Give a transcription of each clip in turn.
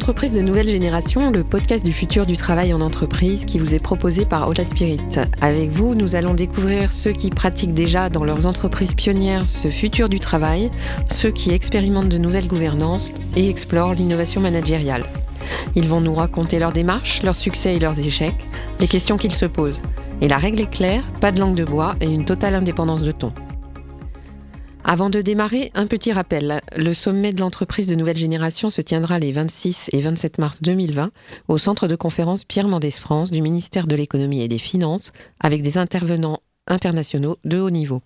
L'entreprise de nouvelle génération, le podcast du futur du travail en entreprise qui vous est proposé par Ola Spirit. Avec vous, nous allons découvrir ceux qui pratiquent déjà dans leurs entreprises pionnières ce futur du travail, ceux qui expérimentent de nouvelles gouvernances et explorent l'innovation managériale. Ils vont nous raconter leurs démarches, leurs succès et leurs échecs, les questions qu'ils se posent. Et la règle est claire, pas de langue de bois et une totale indépendance de ton. Avant de démarrer, un petit rappel. Le sommet de l'entreprise de nouvelle génération se tiendra les 26 et 27 mars 2020 au centre de conférence Pierre Mendès France du ministère de l'économie et des finances avec des intervenants internationaux de haut niveau.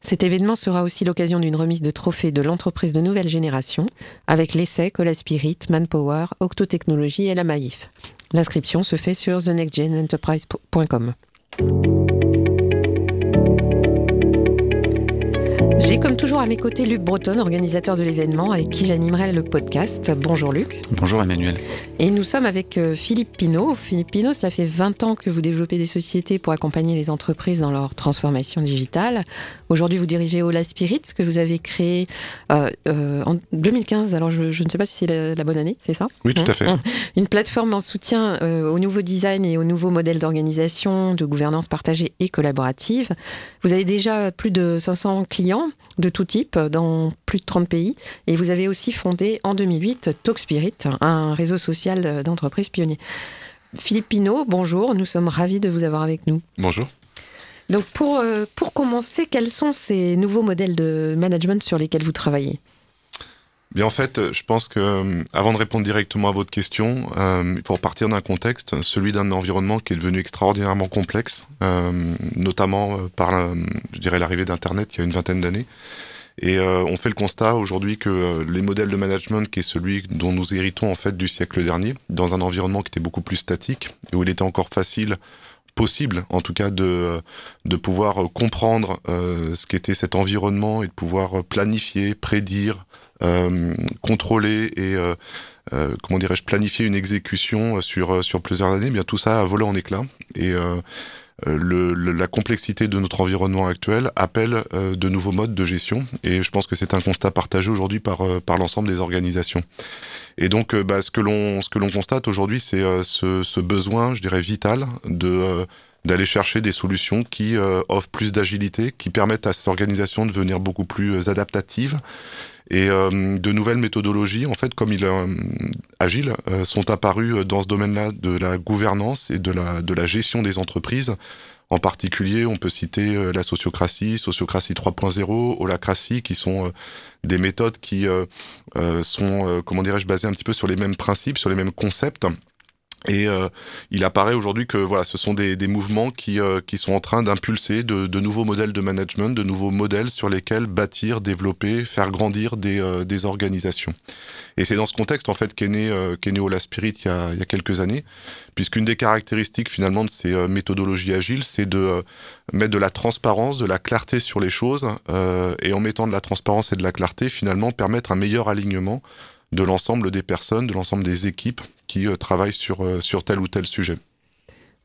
Cet événement sera aussi l'occasion d'une remise de trophées de l'entreprise de nouvelle génération avec l'essai Cola Spirit, Manpower, Octotechnologie et la Maïf. L'inscription se fait sur thenextgenenterprise.com. J'ai comme toujours à mes côtés Luc Breton, organisateur de l'événement, avec qui j'animerai le podcast. Bonjour Luc. Bonjour Emmanuel. Et nous sommes avec euh, Philippe Pinault. Philippe Pinault, ça fait 20 ans que vous développez des sociétés pour accompagner les entreprises dans leur transformation digitale. Aujourd'hui, vous dirigez Ola Spirit, que vous avez créé euh, euh, en 2015. Alors, je, ne sais pas si c'est la, bonne année, c'est ça? Oui, tout à fait. Mmh. Une plateforme en soutien au nouveau design et au nouveau modèle d'organisation, de gouvernance partagée et collaborative. Vous avez déjà plus de 500 clients de tout type dans plus de 30 pays. Et vous avez aussi fondé en 2008 Talkspirit, un réseau social d'entreprises pionniers. Philippe Pinault, bonjour, nous sommes ravis de vous avoir avec nous. Bonjour. Donc pour, euh, pour commencer, quels sont ces nouveaux modèles de management sur lesquels vous travaillez? Bien, en fait, je pense que euh, avant de répondre directement à votre question, euh, il faut repartir d'un contexte, celui d'un environnement qui est devenu extraordinairement complexe, euh, notamment par, je dirais, l'arrivée d'Internet il y a une vingtaine d'années. Et on fait le constat aujourd'hui que les modèles de management, qui est celui dont nous héritons en fait du siècle dernier, dans un environnement qui était beaucoup plus statique où il était encore facile possible, en tout cas, de, de pouvoir comprendre ce qu'était cet environnement et de pouvoir planifier, prédire, euh, contrôler et euh, euh, comment dirais-je planifier une exécution sur sur plusieurs années. Eh bien tout ça a volé en éclats et le, la complexité de notre environnement actuel appelle de nouveaux modes de gestion et je pense que c'est un constat partagé aujourd'hui par, par l'ensemble des organisations. Et donc bah, ce que l'on ce que l'on constate aujourd'hui c'est ce, ce, besoin, je dirais vital de d'aller chercher des solutions qui offrent plus d'agilité, qui permettent à cette organisation de devenir beaucoup plus adaptative et euh, de nouvelles méthodologies, en fait, comme il euh, agile, euh, sont apparues dans ce domaine-là de la gouvernance et de la, de la gestion des entreprises. En particulier, on peut citer la sociocratie, sociocratie 3.0, holacratie, qui sont des méthodes qui sont, comment dirais-je, basées un petit peu sur les mêmes principes, sur les mêmes concepts, et euh, il apparaît aujourd'hui que voilà, ce sont des, des mouvements qui, euh, qui sont en train d'impulser de, de, nouveaux modèles de management, de nouveaux modèles sur lesquels bâtir, développer, faire grandir des, euh, des organisations. Et c'est dans ce contexte en fait qu'est né, qu'est né Ola Spirit il y, a, il y a quelques années, puisqu'une des caractéristiques finalement de ces méthodologies agiles, c'est de mettre de la transparence, de la clarté sur les choses, et en mettant de la transparence et de la clarté, finalement permettre un meilleur alignement de l'ensemble des personnes, de l'ensemble des équipes qui euh, travaillent sur, euh, sur tel ou tel sujet.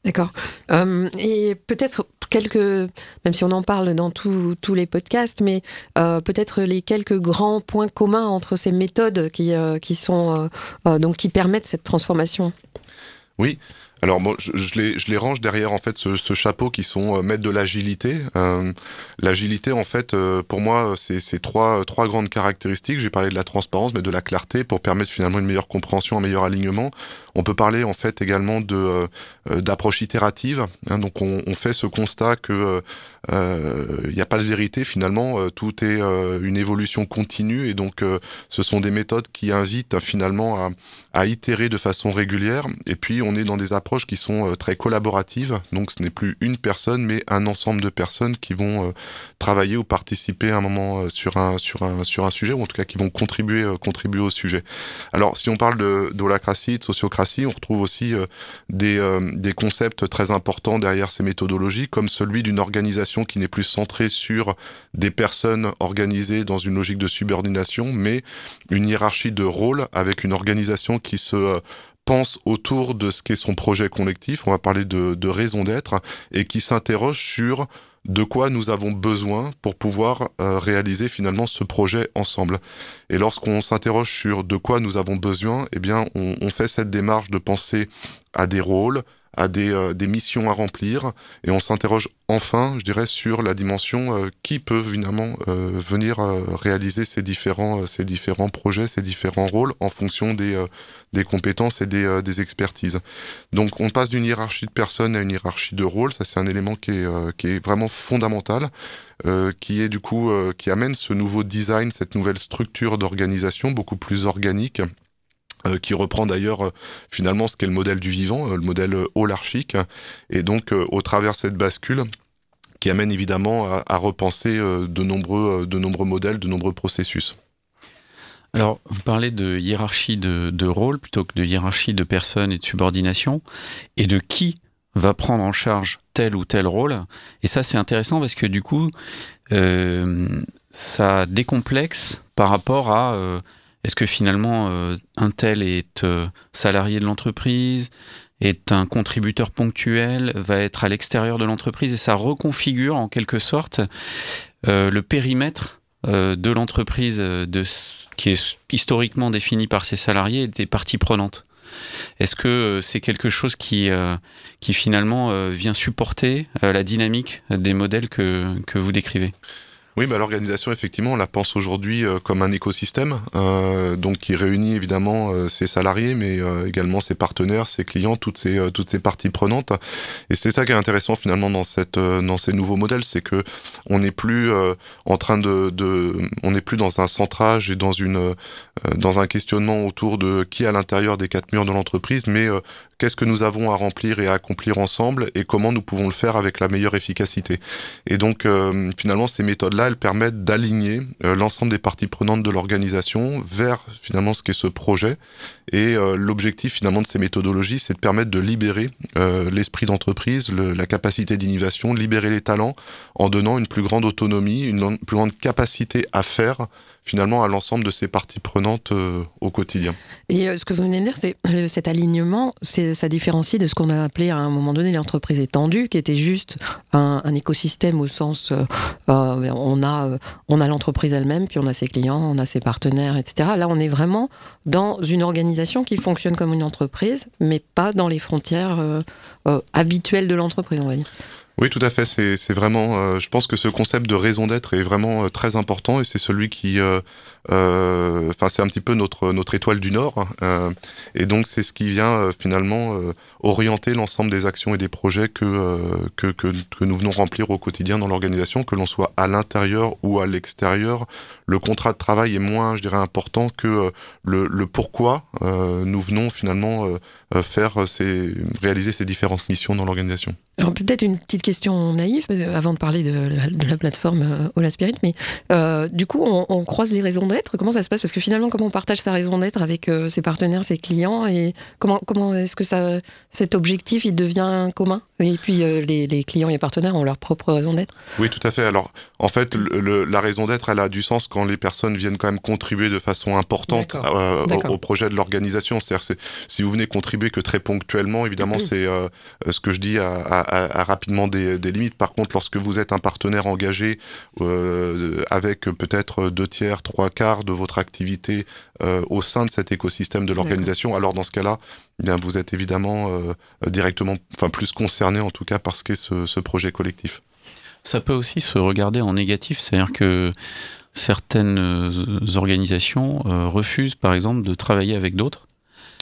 D'accord. Euh, et peut-être quelques, même si on en parle dans tous les podcasts, mais peut-être les quelques grands points communs entre ces méthodes qui, qui sont donc qui permettent cette transformation. Oui. Alors bon, je, les, je les range derrière en fait ce, ce chapeau qui sont euh, maîtres de l'agilité. Euh, l'agilité en fait, euh, pour moi, c'est trois, trois grandes caractéristiques. J'ai parlé de la transparence, mais de la clarté pour permettre finalement une meilleure compréhension, un meilleur alignement. On peut parler en fait également de d'approche itérative. Hein, donc on, on, fait ce constat que il n'y a pas de vérité finalement. tout est une évolution continue et donc ce sont des méthodes qui invitent finalement à, à itérer de façon régulière. Et puis on est dans des approches qui sont euh, très collaboratives. Donc ce n'est plus une personne, mais un ensemble de personnes qui vont euh, travailler ou participer à un moment euh, sur un, sur un, sur un sujet, ou en tout cas qui vont contribuer, contribuer au sujet. Alors si on parle de de sociocratie, on retrouve aussi des, des concepts très importants derrière ces méthodologies, comme celui d'une organisation qui n'est plus centrée sur des personnes organisées dans une logique de subordination, mais une hiérarchie de rôle avec une organisation qui se pense autour de ce qu'est son projet collectif, on va parler de, de raison d'être, et qui s'interroge sur de quoi nous avons besoin pour pouvoir euh, réaliser finalement ce projet ensemble. Et lorsqu'on s'interroge sur de quoi nous avons besoin, eh bien, on, on fait cette démarche de penser à des rôles, à des, euh, des, missions à remplir et on s'interroge enfin, je dirais, sur la dimension euh, qui peut finalement euh, venir réaliser ces différents, ces différents projets, ces différents rôles en fonction des, des compétences et des, des, expertises. Donc on passe d'une hiérarchie de personnes à une hiérarchie de rôles, ça c'est un élément qui est, qui est vraiment fondamental. qui est du coup qui amène ce nouveau design, cette nouvelle structure d'organisation beaucoup plus organique euh, qui reprend d'ailleurs euh, finalement ce qu'est le modèle du vivant, euh, le modèle holarchique, et donc au travers cette bascule qui amène évidemment à, repenser de nombreux, de nombreux modèles, de nombreux processus. Alors, vous parlez de hiérarchie de, de rôle plutôt que de hiérarchie de personnes et de subordination, et de qui va prendre en charge tel ou tel rôle? Et ça, c'est intéressant parce que du coup, ça décomplexe par rapport à est-ce que finalement euh, un tel est euh, salarié de l'entreprise, est un contributeur ponctuel, va être à l'extérieur de l'entreprise et ça reconfigure en quelque sorte euh, le périmètre de l'entreprise qui est historiquement défini par ses salariés et des parties prenantes? Est-ce que c'est quelque chose qui, finalement vient supporter la dynamique des modèles que vous décrivez? Oui, bah, l'organisation, effectivement, on la pense aujourd'hui euh, comme un écosystème, euh, donc qui réunit évidemment euh, ses salariés, mais euh, également ses partenaires, ses clients, toutes ces toutes ces parties prenantes. Et c'est ça qui est intéressant finalement dans cette dans ces nouveaux modèles, c'est que on n'est plus en train de, de on n'est plus dans un centrage et dans une dans un questionnement autour de qui est à l'intérieur des quatre murs de l'entreprise, mais qu'est-ce que nous avons à remplir et à accomplir ensemble et comment nous pouvons le faire avec la meilleure efficacité. Et donc euh, finalement ces méthodes-là, elles permettent d'aligner euh, l'ensemble des parties prenantes de l'organisation vers finalement ce qu'est ce projet. Et euh, l'objectif finalement de ces méthodologies, c'est de permettre de libérer l'esprit d'entreprise, la capacité d'innovation, libérer les talents en donnant une plus grande autonomie, une plus grande capacité à faire finalement à l'ensemble de ces parties prenantes euh, au quotidien. Et euh, ce que vous venez de dire, c'est euh, cet alignement, ça différencie de ce qu'on a appelé à un moment donné l'entreprise étendue, qui était juste un, écosystème au sens on a, on a l'entreprise elle-même, puis on a ses clients, on a ses partenaires, etc. Là, on est vraiment dans une organisation qui fonctionne comme une entreprise, mais pas dans les frontières habituelles de l'entreprise, on va dire. Oui, tout à fait. C'est vraiment. Euh, je pense que ce concept de raison d'être est vraiment euh, très important et c'est celui qui. Euh, euh, enfin, c'est un petit peu notre notre étoile du Nord. et donc, c'est ce qui vient finalement orienter l'ensemble des actions et des projets que, que, que nous venons remplir au quotidien dans l'organisation, que l'on soit à l'intérieur ou à l'extérieur. Le contrat de travail est moins, je dirais, important que le, pourquoi nous venons finalement faire ces réaliser ces différentes missions dans l'organisation. Alors peut-être une petite question naïve, avant de parler de la, plateforme euh, Ola Spirit, mais euh, du coup, on, on, croise les raisons d'être? Comment ça se passe? Parce que finalement, comment on partage sa raison d'être avec euh, ses partenaires, ses clients, et comment, comment est-ce que ça, cet objectif il devient commun? Et puis euh, les, les, clients et les partenaires ont leur propre raison d'être? Oui, tout à fait. Alors, en fait, le, le, la raison d'être, elle a du sens quand les personnes viennent quand même contribuer de façon importante euh, au, au, projet de l'organisation. C'est-à-dire, si vous venez contribuer que très ponctuellement, évidemment, mmh. c'est ce que je dis à, à à, à rapidement des, des, limites. Par contre, lorsque vous êtes un partenaire engagé avec peut-être deux tiers, trois de votre activité euh, au sein de cet écosystème de l'organisation, alors dans ce cas-là, eh bien vous êtes évidemment euh, directement, enfin plus concerné en tout cas par ce qu'est ce, ce projet collectif. Ça peut aussi se regarder en négatif, c'est-à-dire que certaines organisations euh, refusent par exemple de travailler avec d'autres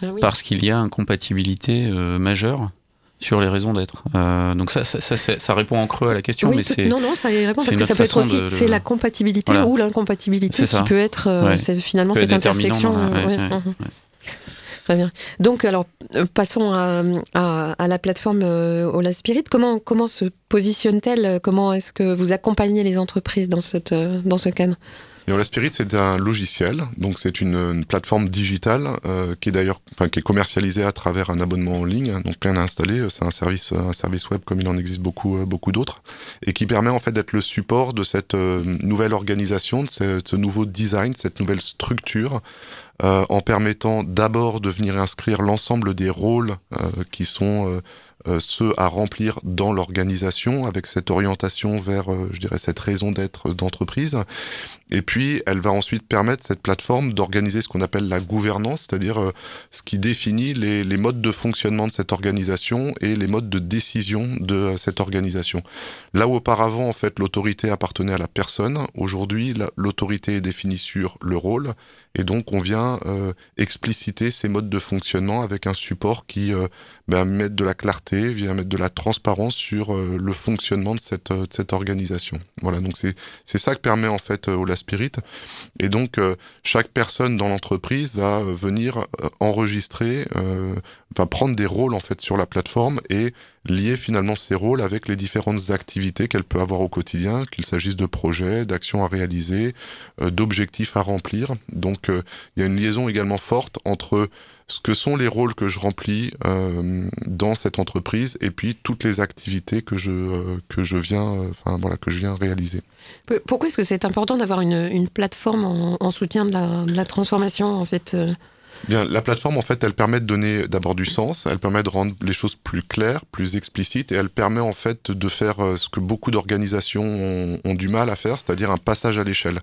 ah oui. parce qu'il y a incompatibilité euh, majeure sur les raisons d'être. Euh, donc ça ça, ça, ça, répond en creux à la question, oui, mais c'est non non ça y répond parce que ça peut être aussi c'est la compatibilité voilà. ou l'incompatibilité qui peut être euh, ouais. finalement cette intersection. Ouais, ouais, mmh. Très bien. Donc alors euh, passons à, à, à la plateforme euh, Ola Spirit. Comment comment se positionne-t-elle Comment est-ce que vous accompagnez les entreprises dans cette euh, dans ce cadre? La Spirit, c'est un logiciel, donc c'est une, plateforme digitale euh, qui est d'ailleurs, enfin, qui est commercialisée à travers un abonnement en ligne, donc rien à installer. C'est un service, un service web comme il en existe beaucoup, euh, beaucoup d'autres, et qui permet en fait d'être le support de cette euh, nouvelle organisation, de ce, de nouveau design, cette nouvelle structure, euh, en permettant d'abord de venir inscrire l'ensemble des rôles euh, qui sont ceux à remplir dans l'organisation avec cette orientation vers, je dirais, cette raison d'être d'entreprise. Et puis, elle va ensuite permettre cette plateforme d'organiser ce qu'on appelle la gouvernance, c'est-à-dire euh, ce qui définit les, les, modes de fonctionnement de cette organisation et les modes de décision de euh, cette organisation. Là où auparavant, en fait, l'autorité appartenait à la personne, aujourd'hui, l'autorité est définie sur le rôle, et donc on vient euh, expliciter ces modes de fonctionnement avec un support qui euh, ben, met de la clarté, vient mettre de la transparence sur le fonctionnement de cette, de cette organisation. Voilà, donc c'est ça que permet en fait Ola Spirit. Et donc, euh, chaque personne dans l'entreprise va euh, venir euh, enregistrer, va prendre des rôles en fait sur la plateforme et lier finalement ces rôles avec les différentes activités qu'elle peut avoir au quotidien, qu'il s'agisse de projets, d'actions à réaliser, d'objectifs à remplir. Donc, il y a une liaison également forte entre ce que sont les rôles que je remplis euh, dans cette entreprise et puis toutes les activités que je, euh, que je, viens, euh, enfin, voilà, que je viens réaliser. Pourquoi est-ce que c'est important d'avoir une, une, plateforme en, en soutien de la, de la, transformation en fait Bien, la plateforme, en fait, elle permet de donner d'abord du sens, elle permet de rendre les choses plus claires, plus explicites, et elle permet en fait de faire euh, ce que beaucoup d'organisations ont, du mal à faire, c'est-à-dire un passage à l'échelle.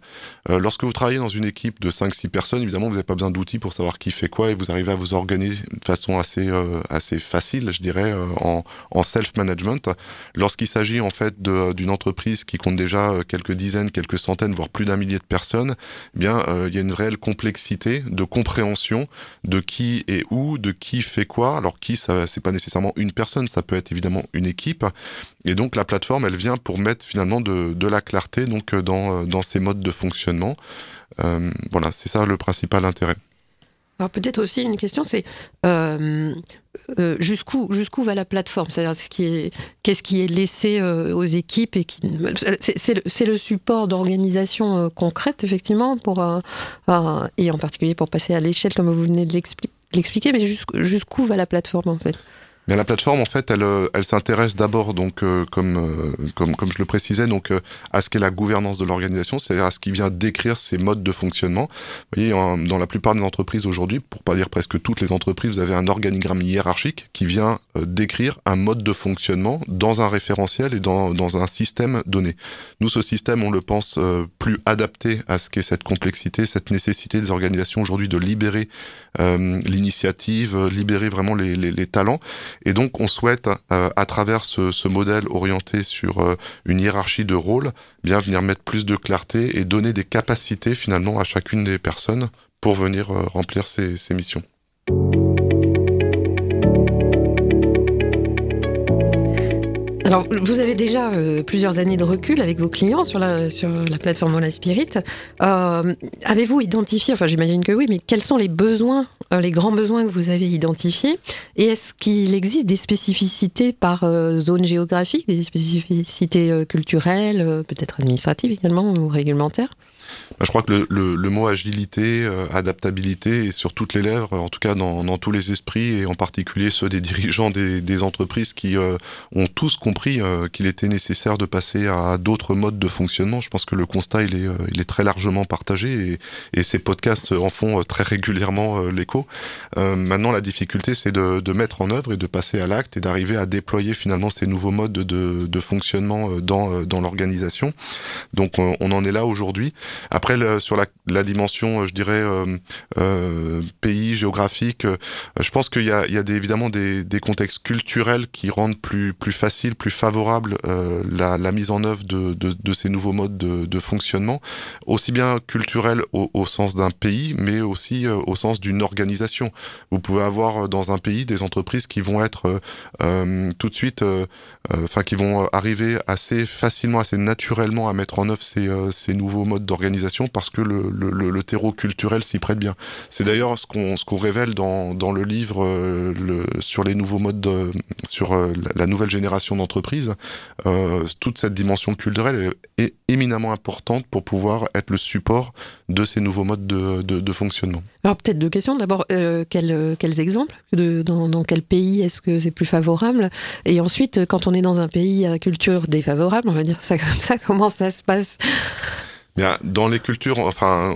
Euh, lorsque vous travaillez dans une équipe de 5-6 personnes, évidemment, vous n'avez pas besoin d'outils pour savoir qui fait quoi, et vous arrivez à vous organiser de façon assez, euh, assez facile, je dirais, en, en self-management. Lorsqu'il s'agit en fait d'une entreprise qui compte déjà quelques dizaines, quelques centaines, voire plus d'un millier de personnes, eh bien, il y a une réelle complexité de compréhension de qui est où, de qui fait quoi. Alors qui, ça c'est pas nécessairement une personne, ça peut être évidemment une équipe. Et donc la plateforme, elle vient pour mettre finalement de, la clarté donc dans, dans ces modes de fonctionnement. Euh, voilà, c'est ça le principal intérêt. Alors peut-être aussi une question, c'est euh, euh, jusqu'où jusqu'où va la plateforme? C'est-à-dire ce qui est qu'est-ce qui est laissé euh, aux équipes et qui c'est le, le, support d'organisation concrète effectivement pour et en particulier pour passer à l'échelle comme vous venez de l'expliquer, mais jusqu'où va la plateforme en fait? Mais la plateforme, en fait, elle, euh, elle s'intéresse d'abord, donc, euh, comme, euh, comme, comme je le précisais, donc, à ce qu'est la gouvernance de l'organisation, c'est-à-dire à ce qui vient décrire ses modes de fonctionnement. Vous voyez, dans la plupart des entreprises aujourd'hui, pour pas dire presque toutes les entreprises, vous avez un organigramme hiérarchique qui vient décrire un mode de fonctionnement dans un référentiel et dans, dans un système donné. Nous, ce système, on le pense plus adapté à ce qu'est cette complexité, cette nécessité des organisations aujourd'hui de libérer l'initiative, libérer vraiment les, les, les talents et donc, on souhaite, euh, à travers ce, modèle orienté sur euh, une hiérarchie de rôles, bien venir mettre plus de clarté et donner des capacités finalement à chacune des personnes pour venir euh, remplir ces missions. Alors, vous avez déjà euh, plusieurs années de recul avec vos clients sur la, plateforme Mola Spirit. Euh, avez-vous identifié, enfin j'imagine que oui, mais quels sont les besoins, euh, les grands besoins que vous avez identifiés? Et est-ce qu'il existe des spécificités par zone géographique, des spécificités culturelles, peut-être administratives également ou réglementaires? Bah, je crois que le, le, mot agilité, euh, adaptabilité est sur toutes les lèvres, en tout cas dans, dans, tous les esprits, et en particulier ceux des dirigeants des, des entreprises qui euh, ont tous compris euh, qu'il était nécessaire de passer à d'autres modes de fonctionnement. Je pense que le constat, il est, il est très largement partagé, et, et ces podcasts en font très régulièrement l'écho. maintenant, la difficulté, c'est de, de, mettre en œuvre et de passer à l'acte et d'arriver à déployer finalement ces nouveaux modes de, de fonctionnement dans, dans l'organisation. Donc, on, on en est là aujourd'hui. Après, sur la, dimension, euh, je dirais, euh, euh, pays, géographique, je pense qu'il y a, évidemment des, contextes culturels qui rendent plus, facile, plus favorable la, mise en œuvre de, ces nouveaux modes de, fonctionnement, aussi bien culturel au, sens d'un pays, mais aussi au sens d'une organisation. Vous pouvez avoir dans un pays des entreprises qui vont être tout de suite, enfin, qui vont arriver assez facilement, assez naturellement à mettre en œuvre ces nouveaux modes d'organisation parce que le, le, terreau culturel s'y prête bien. C'est d'ailleurs ce qu'on qu'on révèle dans, dans le livre euh, sur les nouveaux modes, de, sur euh, la nouvelle génération d'entreprises. Euh, toute cette dimension culturelle est, éminemment importante pour pouvoir être le support de ces nouveaux modes de, de, fonctionnement. Alors peut-être deux questions. D'abord, quels, exemples dans, dans quel pays est-ce que c'est plus favorable? Et ensuite, quand on est dans un pays à culture défavorable, on va dire ça comme ça, comment ça se passe? Dans les cultures, enfin,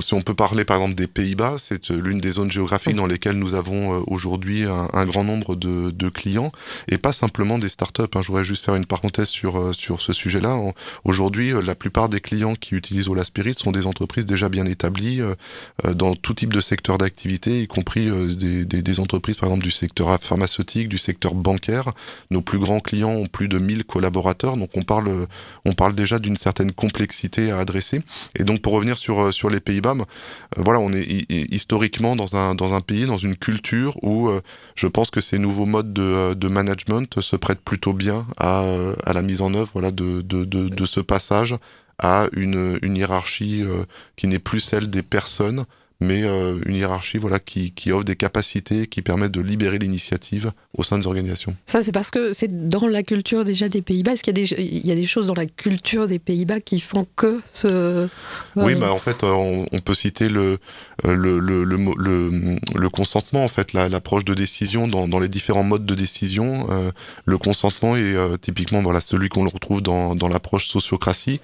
si on peut parler par exemple des Pays-Bas, c'est l'une des zones géographiques dans lesquelles nous avons euh, aujourd'hui un, grand nombre de, de, clients et pas simplement des startups. Hein. Je voudrais juste faire une parenthèse sur euh, sur ce sujet-là. Aujourd'hui, euh, la plupart des clients qui utilisent Ola Spirit sont des entreprises déjà bien établies dans tout type de secteur d'activité, y compris des, des, des, entreprises par exemple du secteur pharmaceutique, du secteur bancaire. Nos plus grands clients ont plus de 1000 collaborateurs, donc on parle on parle déjà d'une certaine complexité à adresser et donc pour revenir sur, euh, sur les Pays-Bas, euh, voilà, on est historiquement dans un, dans un pays, dans une culture où euh, je pense que ces nouveaux modes de, de management se prêtent plutôt bien à, à la mise en œuvre voilà, de, de, de, de ce passage à une, une hiérarchie qui n'est plus celle des personnes, mais euh, une hiérarchie voilà, qui, qui, offre des capacités qui permettent de libérer l'initiative au sein des organisations. Ça, c'est parce que c'est dans la culture déjà des Pays-Bas. Est-ce qu'il y, a des, il y a des choses dans la culture des Pays-Bas qui font que ce... Oui, bah, en fait, on, on peut citer le, le, le, le, le, consentement, en fait, l'approche de décision dans, dans, les différents modes de décision. Euh, le consentement est euh, typiquement voilà, celui qu'on retrouve dans, dans l'approche sociocratie,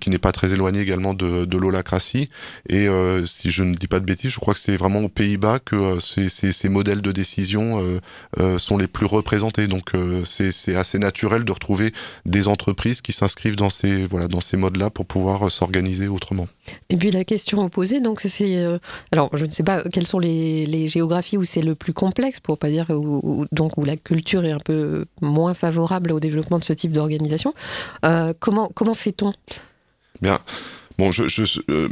qui n'est pas très éloigné également de, de l'holacratie. Et si je ne dis pas de bêtises, je crois que c'est vraiment aux Pays-Bas que euh, ces, ces, ces, modèles de décision euh, euh, sont les plus représentés. Donc c'est assez naturel de retrouver des entreprises qui s'inscrivent dans ces voilà dans ces modes-là pour pouvoir s'organiser autrement. Et puis la question opposée, donc c'est alors je ne sais pas quelles sont les, les géographies où c'est le plus complexe, pour pas dire où, donc où la culture est un peu moins favorable au développement de ce type d'organisation. comment comment fait-on? Bien. Bon, je, je euh,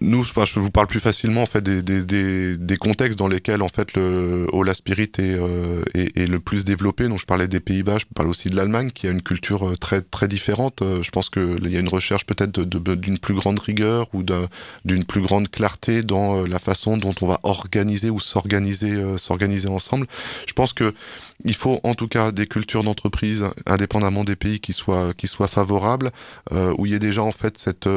nous, enfin, je vous parle plus facilement en fait des, des, des, des, contextes dans lesquels en fait le Ola Spirit est, euh, est, est, le plus développé. Donc, je parlais des Pays-Bas, je parle aussi de l'Allemagne, qui a une culture euh, très très différente. Euh, je pense qu'il y a une recherche peut-être d'une plus grande rigueur ou d'une plus grande clarté dans la façon dont on va organiser ou s'organiser s'organiser ensemble. Je pense que il faut en tout cas des cultures d'entreprise, indépendamment des pays, qui soient qui soient favorables, euh, où il y ait déjà en fait cette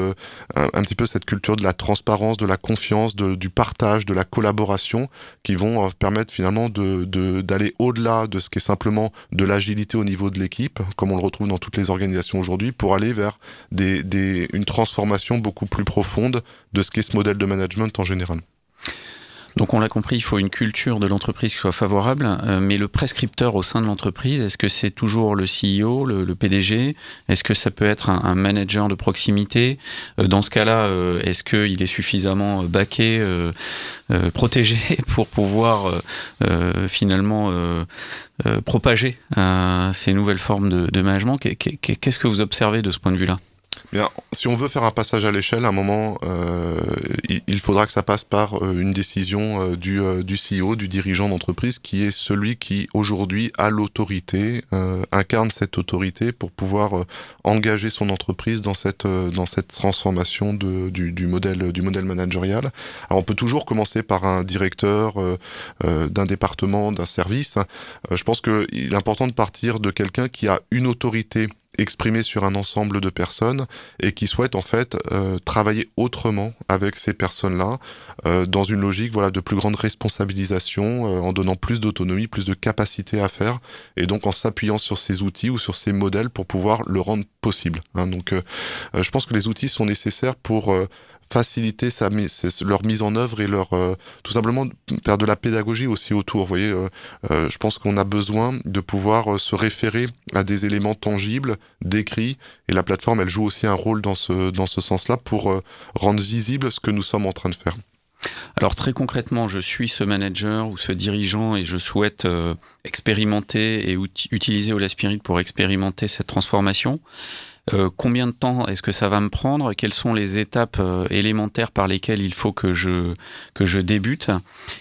un, petit peu cette culture de la transparence, de la confiance, de, du partage, de la collaboration, qui vont euh, permettre finalement de d'aller au-delà de ce qui est simplement de l'agilité au niveau de l'équipe, comme on le retrouve dans toutes les organisations aujourd'hui, pour aller vers des, des, une transformation beaucoup plus profonde de ce qu'est ce modèle de management en général. Donc on l'a compris, il faut une culture de l'entreprise qui soit favorable, euh, mais le prescripteur au sein de l'entreprise, est-ce que c'est toujours le CEO, le, PDG Est-ce que ça peut être un, manager de proximité? Euh, Dans ce cas-là, euh, est-ce qu'il est suffisamment baqué, protégé pour pouvoir finalement propager ces nouvelles formes de, de management? Qu'est-ce que vous observez de ce point de vue-là? Bien, si on veut faire un passage à l'échelle, à un moment, euh, il, faudra que ça passe par euh, une décision euh, du, euh, du CEO, du dirigeant d'entreprise, qui est celui qui aujourd'hui a l'autorité, incarne cette autorité pour pouvoir engager son entreprise dans cette dans cette transformation de, du, du modèle du modèle managérial. Alors on peut toujours commencer par un directeur d'un département, d'un service. je pense qu'il est important de partir de quelqu'un qui a une autorité exprimé sur un ensemble de personnes et qui souhaitent en fait euh, travailler autrement avec ces personnes-là euh, dans une logique voilà de plus grande responsabilisation euh, en donnant plus d'autonomie, plus de capacité à faire et donc en s'appuyant sur ces outils ou sur ces modèles pour pouvoir le rendre possible. Hein. Donc je pense que les outils sont nécessaires pour faciliter sa, leur mise en œuvre et leur euh, tout simplement faire de la pédagogie aussi autour. Vous voyez, euh, euh, je pense qu'on a besoin de pouvoir se référer à des éléments tangibles, décrits, et la plateforme, elle joue aussi un rôle dans ce dans ce sens-là pour rendre visible ce que nous sommes en train de faire. Alors très concrètement, je suis ce manager ou ce dirigeant et je souhaite expérimenter et utiliser Ola Spirit pour expérimenter cette transformation. Euh, combien de temps est-ce que ça va me prendre? Quelles sont les étapes euh, élémentaires par lesquelles il faut que je, que je débute?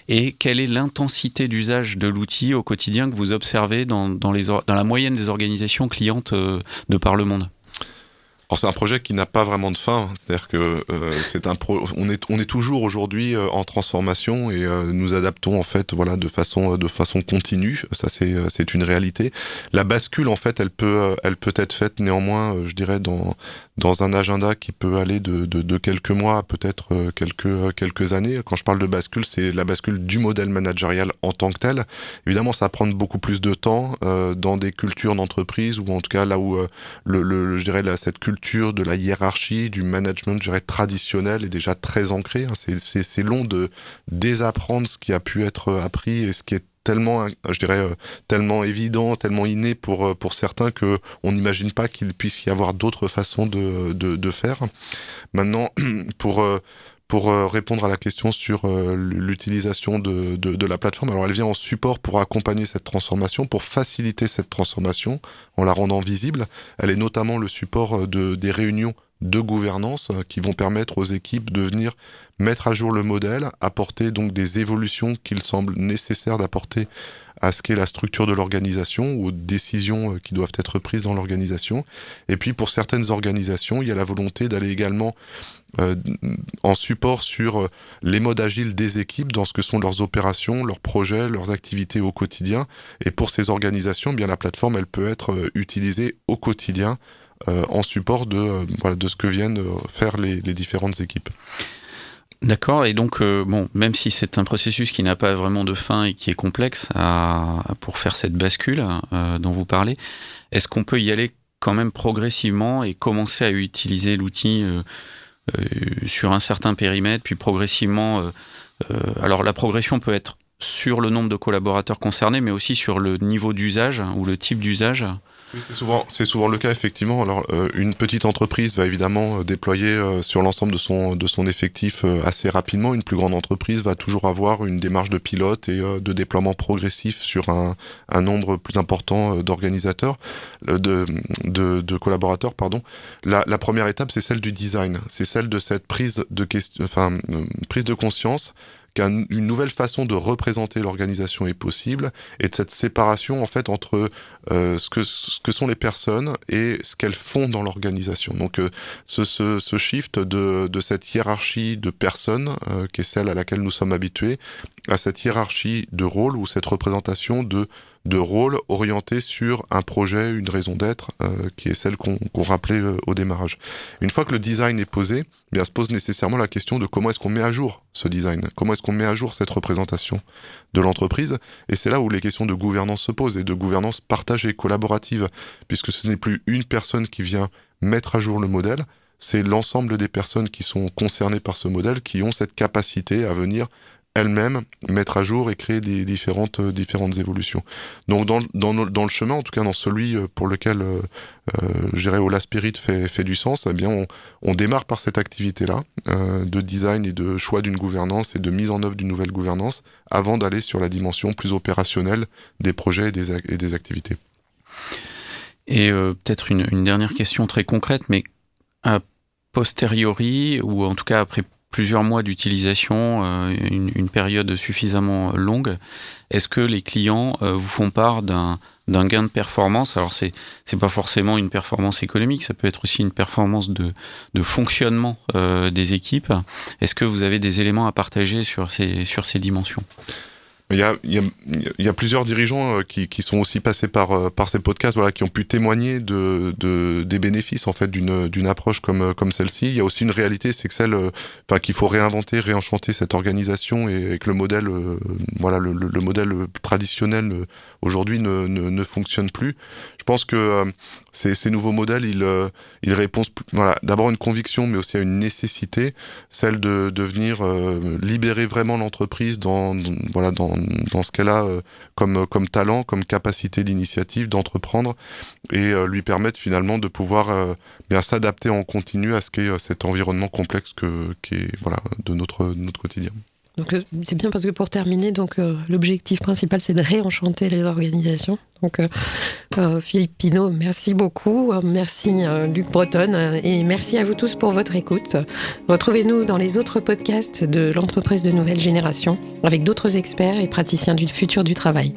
Et quelle est l'intensité d'usage de l'outil au quotidien que vous observez dans, dans, les, dans la moyenne des organisations clientes euh, de par le monde? Alors c'est un projet qui n'a pas vraiment de fin, c'est-à-dire que euh, c'est un pro on est on est toujours aujourd'hui euh, en transformation et euh, nous adaptons en fait voilà de façon de façon continue, ça c'est c'est une réalité. La bascule en fait, elle peut elle peut être faite néanmoins, je dirais dans dans un agenda qui peut aller de de, de quelques mois à peut-être quelques quelques années. Quand je parle de bascule, c'est la bascule du modèle managérial en tant que tel. Évidemment, ça va prendre beaucoup plus de temps dans des cultures d'entreprise ou en tout cas là où le, le je dirais là, cette culture de la hiérarchie, du management, je dirais, traditionnel est déjà très ancrée. Hein. C'est long de désapprendre ce qui a pu être appris et ce qui est tellement, je dirais, euh, tellement évident, tellement inné pour, euh, pour certains que on n'imagine pas qu'il puisse y avoir d'autres façons de, de, faire. Maintenant, pour, euh, pour répondre à la question sur l'utilisation de, la plateforme, alors elle vient en support pour accompagner cette transformation, pour faciliter cette transformation en la rendant visible. Elle est notamment le support de, des réunions de gouvernance qui vont permettre aux équipes de venir mettre à jour le modèle, apporter donc des évolutions qu'il semble nécessaire d'apporter à ce qu'est la structure de l'organisation ou aux décisions euh, qui doivent être prises dans l'organisation. Et puis pour certaines organisations, il y a la volonté d'aller également euh, en support sur euh, les modes agiles des équipes dans ce que sont leurs opérations, leurs projets, leurs activités au quotidien. Et pour ces organisations, bien la plateforme, elle peut être euh, utilisée au quotidien en support de, voilà, de ce que viennent faire les, différentes équipes. D'accord, et donc, euh, bon, même si c'est un processus qui n'a pas vraiment de fin et qui est complexe pour faire cette bascule euh, dont vous parlez, est-ce qu'on peut y aller quand même progressivement et commencer à utiliser l'outil euh, sur un certain périmètre, puis progressivement. alors, la progression peut être sur le nombre de collaborateurs concernés, mais aussi sur le niveau d'usage ou le type d'usage oui, c'est souvent, c'est souvent le cas effectivement. Alors, euh, une petite entreprise va évidemment euh, déployer euh, sur l'ensemble de son de son effectif assez rapidement. Une plus grande entreprise va toujours avoir une démarche de pilote et de déploiement progressif sur un, un nombre plus important d'organisateurs, de, de, collaborateurs, pardon. La, la première étape, c'est celle du design. C'est celle de cette prise de question, enfin prise de conscience qu'une nouvelle façon de représenter l'organisation est possible et de cette séparation en fait entre euh, ce, que, ce que sont les personnes et ce qu'elles font dans l'organisation. Donc euh, ce, ce, ce, shift de, de cette hiérarchie de personnes, euh, qui est celle à laquelle nous sommes habitués, à cette hiérarchie de rôle ou cette représentation de de rôle orienté sur un projet, une raison d'être, euh, qui est celle qu'on rappelait euh, au démarrage. Une fois que le design est posé, eh bien se pose nécessairement la question de comment est-ce qu'on met à jour ce design, comment est-ce qu'on met à jour cette représentation de l'entreprise, et c'est là où les questions de gouvernance se posent, et de gouvernance partagée, collaborative, puisque ce n'est plus une personne qui vient mettre à jour le modèle, c'est l'ensemble des personnes qui sont concernées par ce modèle qui ont cette capacité à venir elle-même mettre à jour et créer des différentes, euh, différentes évolutions. Donc dans, dans, dans, le chemin, en tout cas dans celui euh, pour lequel euh, euh, je dirais Ola Spirit fait, fait du sens, eh bien on, on démarre par cette activité-là euh, de design et de choix d'une gouvernance et de mise en œuvre d'une nouvelle gouvernance avant d'aller sur la dimension plus opérationnelle des projets et des, et des activités. Et euh, peut-être une, une dernière question très concrète, mais a posteriori, ou en tout cas après plusieurs mois d'utilisation, euh, une, période suffisamment longue, est-ce que les clients euh, vous font part d'un d'un gain de performance? Alors c'est c'est pas forcément une performance économique, ça peut être aussi une performance de de fonctionnement euh, des équipes. Est-ce que vous avez des éléments à partager sur ces sur ces dimensions? Il y, a, y a, y a, plusieurs dirigeants euh, qui, qui, sont aussi passés par, euh, par ces podcasts, voilà, qui ont pu témoigner de, de des bénéfices en fait d'une, approche comme, comme celle-ci. Il y a aussi une réalité, c'est que celle, euh, enfin, qu'il faut réinventer, réenchanter cette organisation et, que le modèle, voilà, le, le, modèle traditionnel aujourd'hui ne, ne, ne, fonctionne plus. Je pense que ces, ces nouveaux modèles, ils, ils répondent, voilà, d'abord une conviction, mais aussi à une nécessité, celle de, de venir libérer vraiment l'entreprise dans, voilà, dans dans ce qu'elle a euh, comme, talent, comme capacité d'initiative, d'entreprendre, et euh, lui permettre finalement de pouvoir euh, s'adapter en continu à ce qu'est cet environnement complexe que, voilà, de notre quotidien. Donc c'est bien parce que pour terminer, donc euh, l'objectif principal c'est de réenchanter les organisations. Donc euh, euh, Philippe Pinault, merci beaucoup, merci Luc Breton et merci à vous tous pour votre écoute. Retrouvez-nous dans les autres podcasts de l'entreprise de nouvelle génération avec d'autres experts et praticiens du futur du travail.